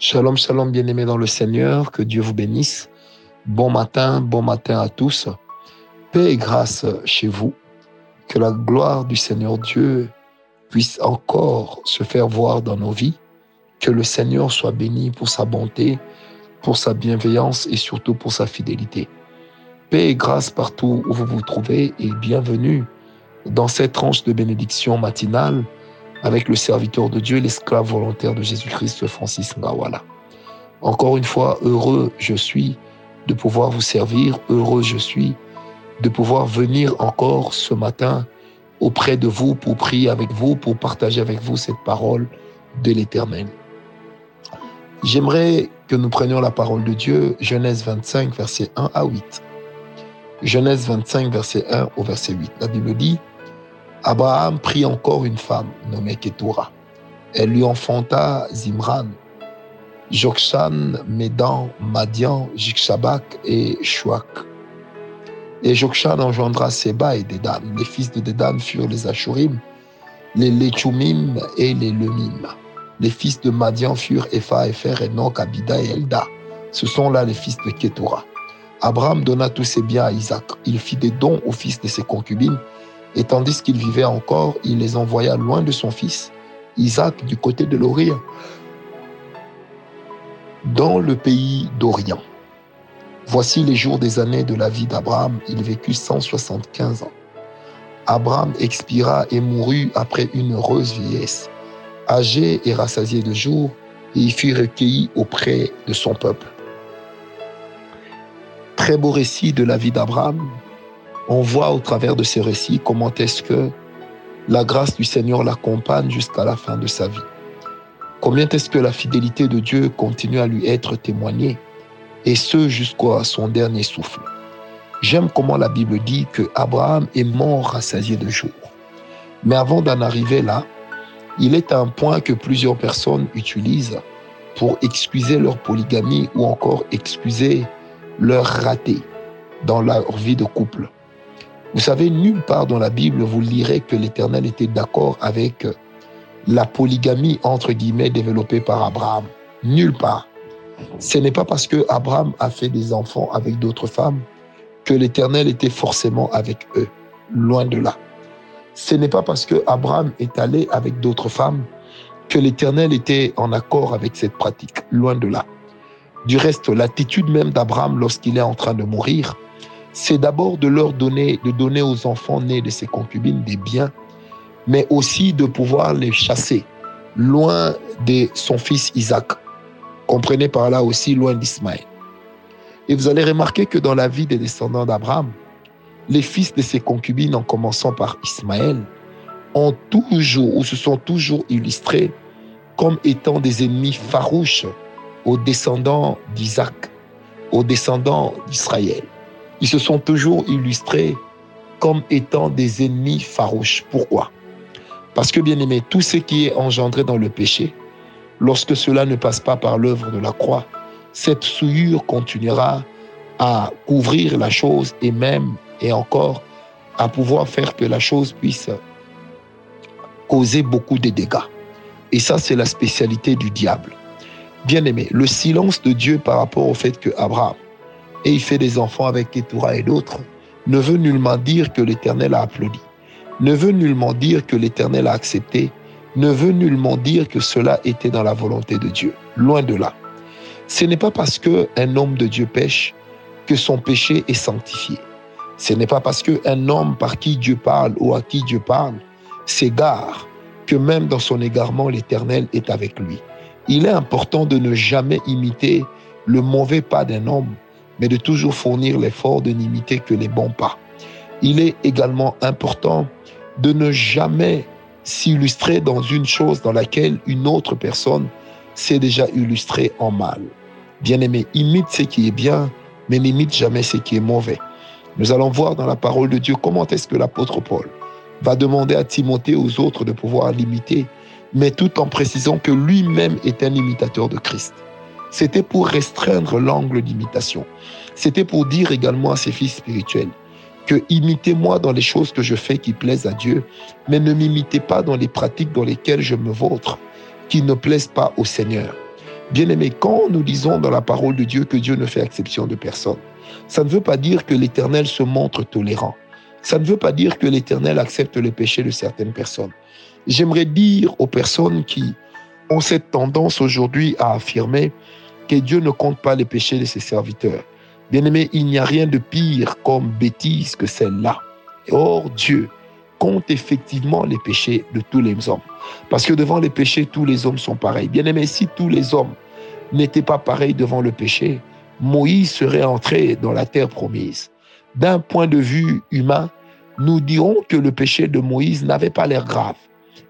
Shalom, shalom, bien-aimés dans le Seigneur, que Dieu vous bénisse. Bon matin, bon matin à tous. Paix et grâce chez vous. Que la gloire du Seigneur Dieu puisse encore se faire voir dans nos vies. Que le Seigneur soit béni pour sa bonté, pour sa bienveillance et surtout pour sa fidélité. Paix et grâce partout où vous vous trouvez et bienvenue dans cette tranche de bénédiction matinale avec le serviteur de Dieu, l'esclave volontaire de Jésus-Christ, Francis Ngawala. Encore une fois, heureux je suis de pouvoir vous servir, heureux je suis de pouvoir venir encore ce matin auprès de vous pour prier avec vous, pour partager avec vous cette parole de l'Éternel. J'aimerais que nous prenions la parole de Dieu, Genèse 25, verset 1 à 8. Genèse 25, verset 1 au verset 8. La Bible dit, Abraham prit encore une femme nommée Ketura. Elle lui enfanta Zimran, Jokshan, Médan, Madian, Jikshabak et Shuak. Et Jokshan engendra Seba et Dedan. Les fils de Dedan furent les Ashurim, les Lechumim et les Lumim. Les fils de Madian furent Epha, Efer, Enoch, Abida et Elda. Ce sont là les fils de Ketura. Abraham donna tous ses biens à Isaac. Il fit des dons aux fils de ses concubines et tandis qu'il vivait encore, il les envoya loin de son fils, Isaac, du côté de l'Orient, dans le pays d'Orient. Voici les jours des années de la vie d'Abraham. Il vécut 175 ans. Abraham expira et mourut après une heureuse vieillesse, âgé et rassasié de jours, et il fut recueilli auprès de son peuple. Très beau récit de la vie d'Abraham, on voit au travers de ces récits comment est-ce que la grâce du Seigneur l'accompagne jusqu'à la fin de sa vie. Combien est-ce que la fidélité de Dieu continue à lui être témoignée, et ce jusqu'à son dernier souffle? J'aime comment la Bible dit que Abraham est mort rassasié de jours. Mais avant d'en arriver là, il est un point que plusieurs personnes utilisent pour excuser leur polygamie ou encore excuser leur raté dans leur vie de couple. Vous savez, nulle part dans la Bible, vous lirez que l'Éternel était d'accord avec la polygamie, entre guillemets, développée par Abraham. Nulle part. Ce n'est pas parce que Abraham a fait des enfants avec d'autres femmes que l'Éternel était forcément avec eux. Loin de là. Ce n'est pas parce que Abraham est allé avec d'autres femmes que l'Éternel était en accord avec cette pratique. Loin de là. Du reste, l'attitude même d'Abraham lorsqu'il est en train de mourir, c'est d'abord de leur donner, de donner aux enfants nés de ses concubines des biens, mais aussi de pouvoir les chasser loin de son fils Isaac. Comprenez par là aussi loin d'Ismaël. Et vous allez remarquer que dans la vie des descendants d'Abraham, les fils de ses concubines, en commençant par Ismaël, ont toujours ou se sont toujours illustrés comme étant des ennemis farouches aux descendants d'Isaac, aux descendants d'Israël ils se sont toujours illustrés comme étant des ennemis farouches. Pourquoi? Parce que, bien aimé, tout ce qui est engendré dans le péché, lorsque cela ne passe pas par l'œuvre de la croix, cette souillure continuera à couvrir la chose et même et encore à pouvoir faire que la chose puisse causer beaucoup de dégâts. Et ça, c'est la spécialité du diable. Bien aimé, le silence de Dieu par rapport au fait que Abraham et il fait des enfants avec Ketura et d'autres, ne veut nullement dire que l'Éternel a applaudi, ne veut nullement dire que l'Éternel a accepté, ne veut nullement dire que cela était dans la volonté de Dieu. Loin de là. Ce n'est pas parce qu'un homme de Dieu pêche que son péché est sanctifié. Ce n'est pas parce qu'un homme par qui Dieu parle ou à qui Dieu parle s'égare que même dans son égarement, l'Éternel est avec lui. Il est important de ne jamais imiter le mauvais pas d'un homme, mais de toujours fournir l'effort de n'imiter que les bons pas. Il est également important de ne jamais s'illustrer dans une chose dans laquelle une autre personne s'est déjà illustrée en mal. Bien-aimé, imite ce qui est bien, mais n'imite jamais ce qui est mauvais. Nous allons voir dans la parole de Dieu comment est-ce que l'apôtre Paul va demander à Timothée aux autres de pouvoir l'imiter, mais tout en précisant que lui-même est un imitateur de Christ. C'était pour restreindre l'angle d'imitation. C'était pour dire également à ses fils spirituels que imitez-moi dans les choses que je fais qui plaisent à Dieu, mais ne m'imitez pas dans les pratiques dans lesquelles je me vautre, qui ne plaisent pas au Seigneur. Bien-aimé, quand nous disons dans la parole de Dieu que Dieu ne fait exception de personne, ça ne veut pas dire que l'Éternel se montre tolérant. Ça ne veut pas dire que l'Éternel accepte les péchés de certaines personnes. J'aimerais dire aux personnes qui ont cette tendance aujourd'hui à affirmer que Dieu ne compte pas les péchés de ses serviteurs. Bien-aimé, il n'y a rien de pire comme bêtise que celle-là. Or, Dieu compte effectivement les péchés de tous les hommes. Parce que devant les péchés, tous les hommes sont pareils. Bien-aimé, si tous les hommes n'étaient pas pareils devant le péché, Moïse serait entré dans la terre promise. D'un point de vue humain, nous dirons que le péché de Moïse n'avait pas l'air grave.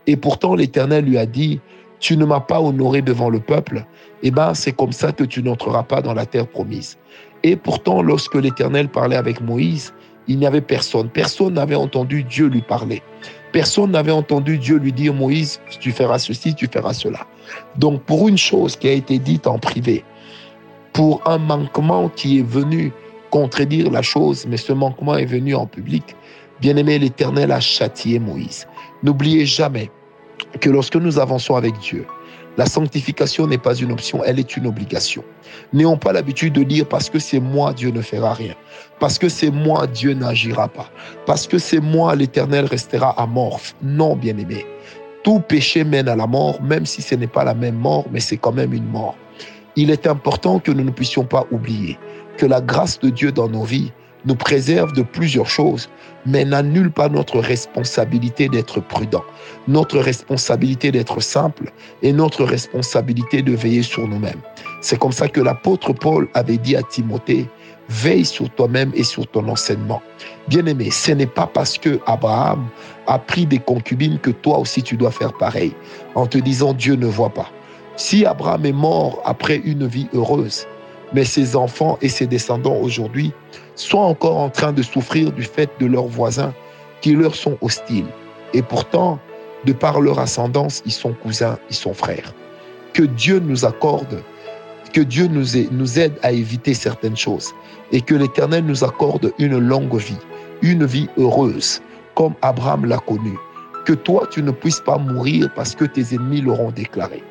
Et pourtant, l'Éternel lui a dit, tu ne m'as pas honoré devant le peuple, eh bien, c'est comme ça que tu n'entreras pas dans la terre promise. Et pourtant, lorsque l'Éternel parlait avec Moïse, il n'y avait personne. Personne n'avait entendu Dieu lui parler. Personne n'avait entendu Dieu lui dire, Moïse, tu feras ceci, tu feras cela. Donc, pour une chose qui a été dite en privé, pour un manquement qui est venu contredire la chose, mais ce manquement est venu en public, bien aimé, l'Éternel a châtié Moïse. N'oubliez jamais que lorsque nous avançons avec Dieu, la sanctification n'est pas une option, elle est une obligation. N'ayons pas l'habitude de dire parce que c'est moi, Dieu ne fera rien. Parce que c'est moi, Dieu n'agira pas. Parce que c'est moi, l'Éternel restera amorphe. Non, bien-aimé. Tout péché mène à la mort, même si ce n'est pas la même mort, mais c'est quand même une mort. Il est important que nous ne puissions pas oublier que la grâce de Dieu dans nos vies nous préserve de plusieurs choses, mais n'annule pas notre responsabilité d'être prudent, notre responsabilité d'être simple et notre responsabilité de veiller sur nous-mêmes. C'est comme ça que l'apôtre Paul avait dit à Timothée, veille sur toi-même et sur ton enseignement. Bien-aimé, ce n'est pas parce que Abraham a pris des concubines que toi aussi tu dois faire pareil, en te disant Dieu ne voit pas. Si Abraham est mort après une vie heureuse, mais ses enfants et ses descendants aujourd'hui sont encore en train de souffrir du fait de leurs voisins qui leur sont hostiles. Et pourtant, de par leur ascendance, ils sont cousins, ils sont frères. Que Dieu nous accorde, que Dieu nous, nous aide à éviter certaines choses et que l'Éternel nous accorde une longue vie, une vie heureuse, comme Abraham l'a connu. Que toi, tu ne puisses pas mourir parce que tes ennemis l'auront déclaré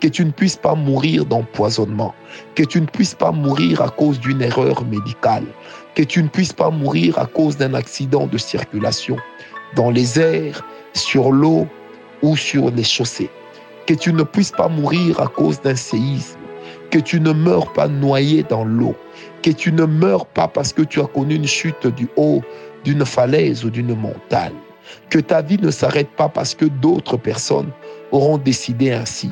que tu ne puisses pas mourir d'empoisonnement, que tu ne puisses pas mourir à cause d'une erreur médicale, que tu ne puisses pas mourir à cause d'un accident de circulation dans les airs, sur l'eau ou sur les chaussées, que tu ne puisses pas mourir à cause d'un séisme, que tu ne meurs pas noyé dans l'eau, que tu ne meurs pas parce que tu as connu une chute du haut d'une falaise ou d'une montagne, que ta vie ne s'arrête pas parce que d'autres personnes auront décidé ainsi,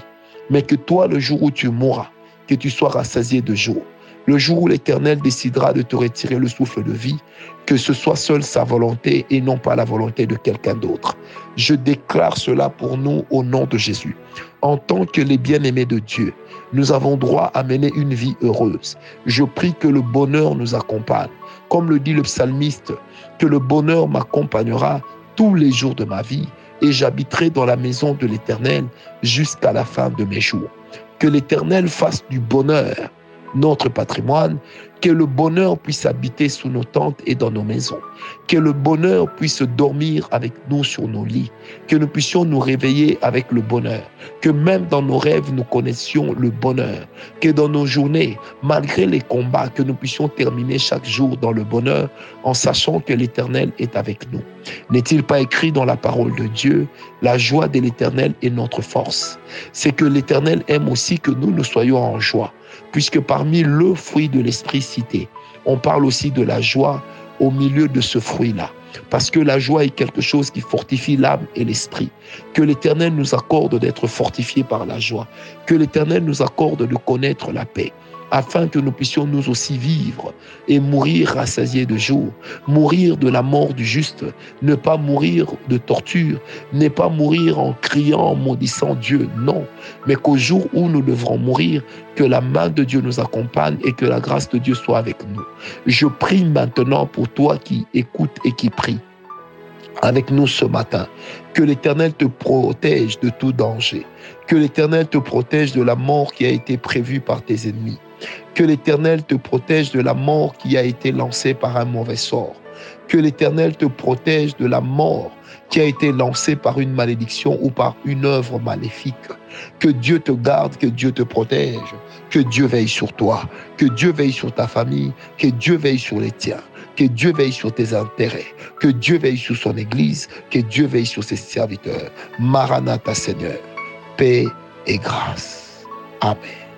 mais que toi, le jour où tu mourras, que tu sois rassasié de jour. Le jour où l'Éternel décidera de te retirer le souffle de vie, que ce soit seule sa volonté et non pas la volonté de quelqu'un d'autre. Je déclare cela pour nous au nom de Jésus. En tant que les bien-aimés de Dieu, nous avons droit à mener une vie heureuse. Je prie que le bonheur nous accompagne. Comme le dit le psalmiste, que le bonheur m'accompagnera tous les jours de ma vie et j'habiterai dans la maison de l'Éternel jusqu'à la fin de mes jours. Que l'Éternel fasse du bonheur notre patrimoine, que le bonheur puisse habiter sous nos tentes et dans nos maisons, que le bonheur puisse dormir avec nous sur nos lits, que nous puissions nous réveiller avec le bonheur, que même dans nos rêves nous connaissions le bonheur, que dans nos journées, malgré les combats, que nous puissions terminer chaque jour dans le bonheur en sachant que l'Éternel est avec nous. N'est-il pas écrit dans la parole de Dieu, la joie de l'Éternel est notre force. C'est que l'Éternel aime aussi que nous nous soyons en joie puisque parmi le fruit de l'esprit on parle aussi de la joie au milieu de ce fruit-là. Parce que la joie est quelque chose qui fortifie l'âme et l'esprit. Que l'Éternel nous accorde d'être fortifiés par la joie. Que l'Éternel nous accorde de connaître la paix afin que nous puissions nous aussi vivre et mourir rassasiés de jour, mourir de la mort du juste, ne pas mourir de torture, ne pas mourir en criant, en maudissant Dieu, non, mais qu'au jour où nous devrons mourir, que la main de Dieu nous accompagne et que la grâce de Dieu soit avec nous. Je prie maintenant pour toi qui écoutes et qui prie avec nous ce matin. Que l'Éternel te protège de tout danger. Que l'Éternel te protège de la mort qui a été prévue par tes ennemis. Que l'Éternel te protège de la mort qui a été lancée par un mauvais sort. Que l'Éternel te protège de la mort qui a été lancée par une malédiction ou par une œuvre maléfique. Que Dieu te garde, que Dieu te protège, que Dieu veille sur toi, que Dieu veille sur ta famille, que Dieu veille sur les tiens, que Dieu veille sur tes intérêts, que Dieu veille sur son Église, que Dieu veille sur ses serviteurs. Maranatha Seigneur, paix et grâce. Amen.